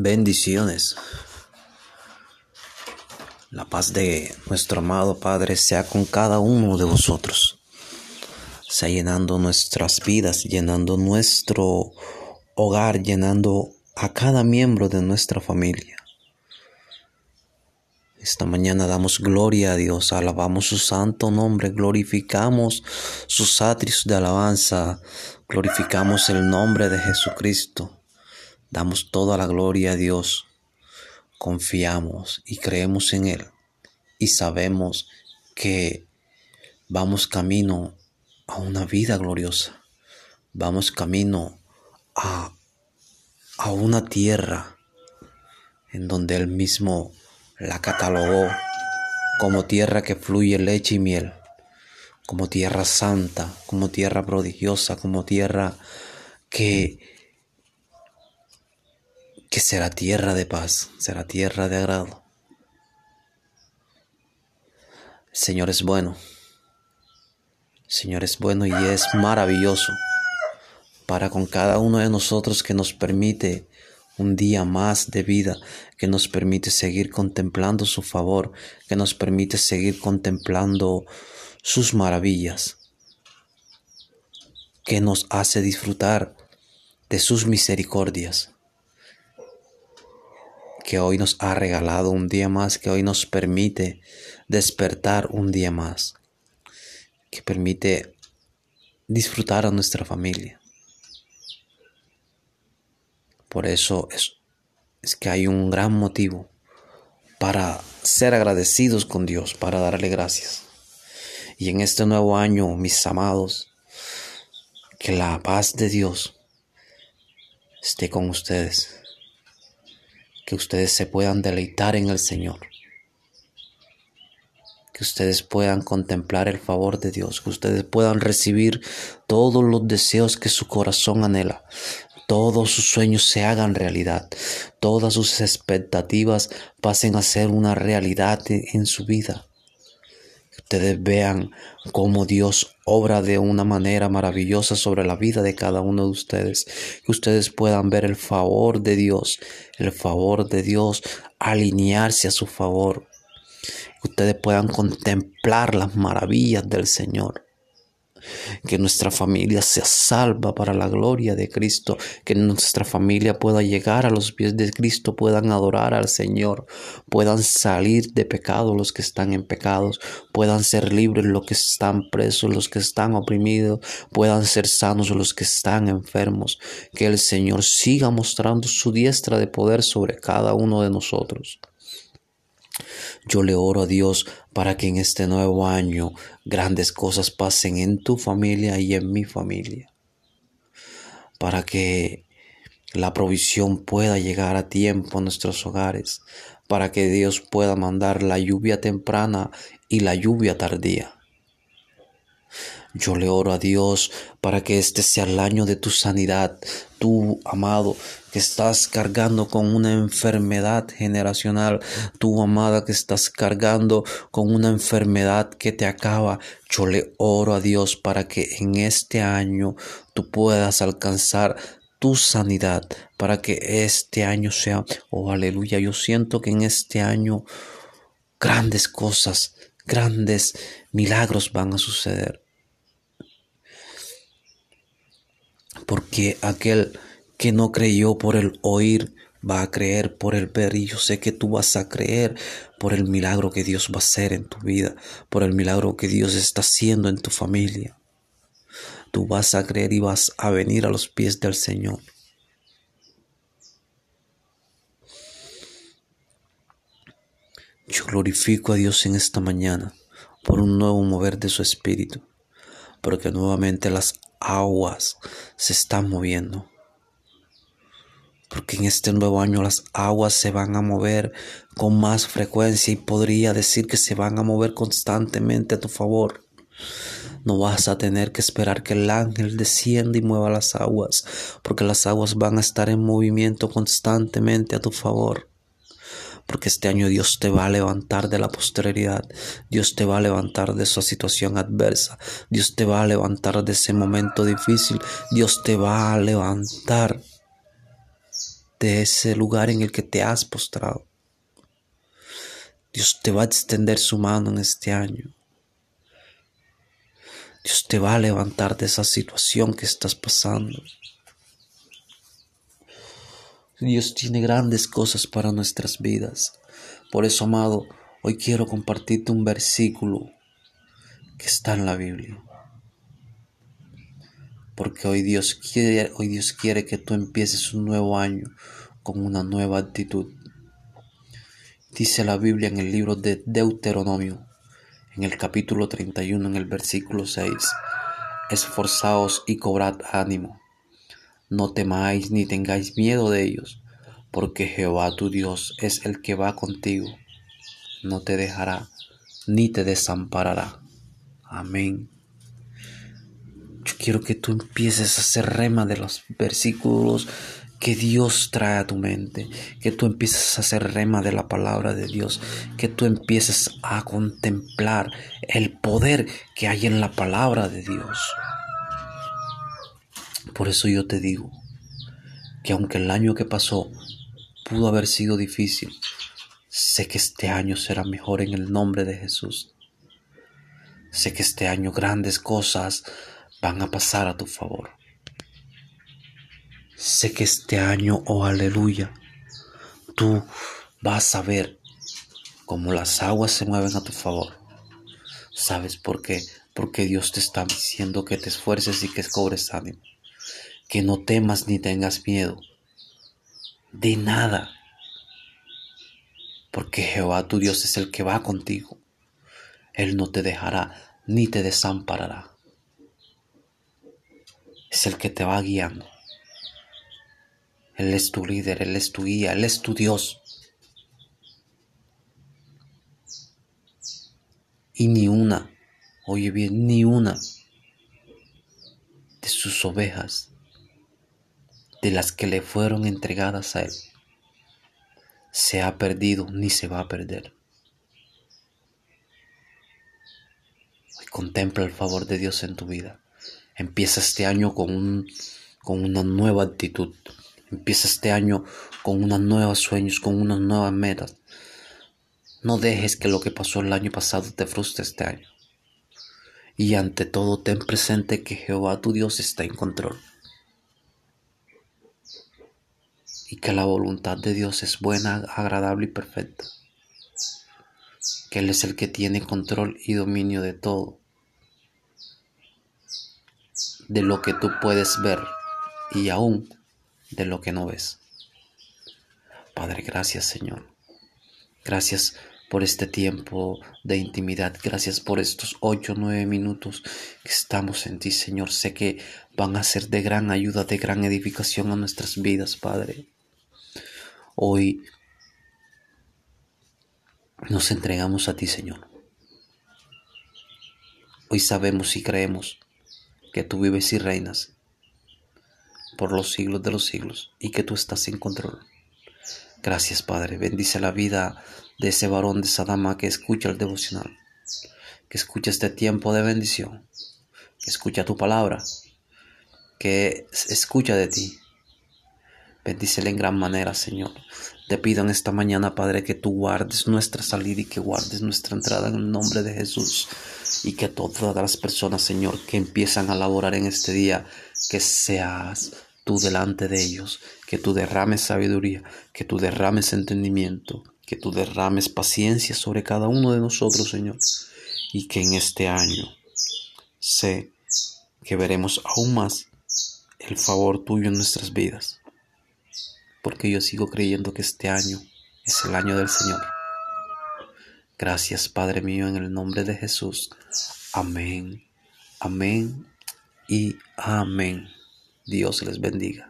Bendiciones. La paz de nuestro amado Padre sea con cada uno de vosotros. Sea llenando nuestras vidas, llenando nuestro hogar, llenando a cada miembro de nuestra familia. Esta mañana damos gloria a Dios, alabamos su santo nombre, glorificamos sus atrios de alabanza, glorificamos el nombre de Jesucristo. Damos toda la gloria a Dios, confiamos y creemos en Él y sabemos que vamos camino a una vida gloriosa, vamos camino a, a una tierra en donde Él mismo la catalogó como tierra que fluye leche y miel, como tierra santa, como tierra prodigiosa, como tierra que que será tierra de paz, será tierra de agrado. El Señor es bueno. Señor es bueno y es maravilloso para con cada uno de nosotros que nos permite un día más de vida, que nos permite seguir contemplando su favor, que nos permite seguir contemplando sus maravillas, que nos hace disfrutar de sus misericordias que hoy nos ha regalado un día más, que hoy nos permite despertar un día más, que permite disfrutar a nuestra familia. Por eso es, que hay un gran motivo para ser agradecidos con Dios, para darle gracias. Y en este nuevo año, mis amados, que la paz de Dios esté con ustedes que ustedes se puedan deleitar en el Señor, que ustedes puedan contemplar el favor de Dios, que ustedes puedan recibir todos los deseos que su corazón anhela, todos sus sueños se hagan realidad, todas sus expectativas pasen a ser una realidad en su vida ustedes vean cómo Dios obra de una manera maravillosa sobre la vida de cada uno de ustedes. Que ustedes puedan ver el favor de Dios, el favor de Dios alinearse a su favor. Que ustedes puedan contemplar las maravillas del Señor que nuestra familia sea salva para la gloria de Cristo, que nuestra familia pueda llegar a los pies de Cristo, puedan adorar al Señor, puedan salir de pecado los que están en pecados, puedan ser libres los que están presos, los que están oprimidos, puedan ser sanos los que están enfermos, que el Señor siga mostrando su diestra de poder sobre cada uno de nosotros. Yo le oro a Dios para que en este nuevo año grandes cosas pasen en tu familia y en mi familia. Para que la provisión pueda llegar a tiempo a nuestros hogares. Para que Dios pueda mandar la lluvia temprana y la lluvia tardía. Yo le oro a Dios para que este sea el año de tu sanidad. Tú, amado, que estás cargando con una enfermedad generacional. Tú, amada, que estás cargando con una enfermedad que te acaba. Yo le oro a Dios para que en este año tú puedas alcanzar tu sanidad, para que este año sea, oh aleluya, yo siento que en este año grandes cosas, grandes milagros van a suceder. porque aquel que no creyó por el oír va a creer por el ver y yo sé que tú vas a creer por el milagro que Dios va a hacer en tu vida, por el milagro que Dios está haciendo en tu familia. Tú vas a creer y vas a venir a los pies del Señor. Yo glorifico a Dios en esta mañana por un nuevo mover de su espíritu, porque nuevamente las aguas se están moviendo. Porque en este nuevo año las aguas se van a mover con más frecuencia y podría decir que se van a mover constantemente a tu favor. No vas a tener que esperar que el ángel descienda y mueva las aguas, porque las aguas van a estar en movimiento constantemente a tu favor porque este año Dios te va a levantar de la posteridad, Dios te va a levantar de esa situación adversa, Dios te va a levantar de ese momento difícil, Dios te va a levantar de ese lugar en el que te has postrado. Dios te va a extender su mano en este año. Dios te va a levantar de esa situación que estás pasando. Dios tiene grandes cosas para nuestras vidas. Por eso, amado, hoy quiero compartirte un versículo que está en la Biblia. Porque hoy Dios quiere, hoy Dios quiere que tú empieces un nuevo año con una nueva actitud. Dice la Biblia en el libro de Deuteronomio, en el capítulo 31, en el versículo 6, Esforzaos y cobrad ánimo, no temáis ni tengáis miedo de ellos, porque Jehová tu Dios es el que va contigo, no te dejará ni te desamparará. Amén. Yo quiero que tú empieces a hacer rema de los versículos que Dios trae a tu mente, que tú empieces a hacer rema de la palabra de Dios, que tú empieces a contemplar el poder que hay en la palabra de Dios. Por eso yo te digo que aunque el año que pasó pudo haber sido difícil, sé que este año será mejor en el nombre de Jesús. Sé que este año grandes cosas van a pasar a tu favor. Sé que este año, oh aleluya, tú vas a ver cómo las aguas se mueven a tu favor. ¿Sabes por qué? Porque Dios te está diciendo que te esfuerces y que cobres ánimo. Que no temas ni tengas miedo de nada. Porque Jehová tu Dios es el que va contigo. Él no te dejará ni te desamparará. Es el que te va guiando. Él es tu líder, Él es tu guía, Él es tu Dios. Y ni una, oye bien, ni una de sus ovejas, de las que le fueron entregadas a Él, se ha perdido ni se va a perder. Hoy contempla el favor de Dios en tu vida. Empieza este año con, un, con una nueva actitud. Empieza este año con unos nuevos sueños, con unas nuevas metas. No dejes que lo que pasó el año pasado te frustre este año. Y ante todo ten presente que Jehová tu Dios está en control. Y que la voluntad de Dios es buena, agradable y perfecta. Que Él es el que tiene control y dominio de todo. De lo que tú puedes ver y aún de lo que no ves. Padre, gracias Señor. Gracias por este tiempo de intimidad. Gracias por estos ocho o nueve minutos que estamos en ti, Señor. Sé que van a ser de gran ayuda, de gran edificación a nuestras vidas, Padre. Hoy nos entregamos a ti, Señor. Hoy sabemos y creemos que tú vives y reinas por los siglos de los siglos y que tú estás en control. Gracias, Padre. Bendice la vida de ese varón, de esa dama que escucha el devocional, que escucha este tiempo de bendición, que escucha tu palabra, que escucha de ti. Bendícele en gran manera, Señor. Te pido en esta mañana, Padre, que tú guardes nuestra salida y que guardes nuestra entrada en el nombre de Jesús. Y que todas las personas, Señor, que empiezan a laborar en este día, que seas tú delante de ellos, que tú derrames sabiduría, que tú derrames entendimiento, que tú derrames paciencia sobre cada uno de nosotros, Señor, y que en este año sé que veremos aún más el favor tuyo en nuestras vidas, porque yo sigo creyendo que este año es el año del Señor. Gracias, Padre mío, en el nombre de Jesús. Amén, amén y amén. Dios les bendiga.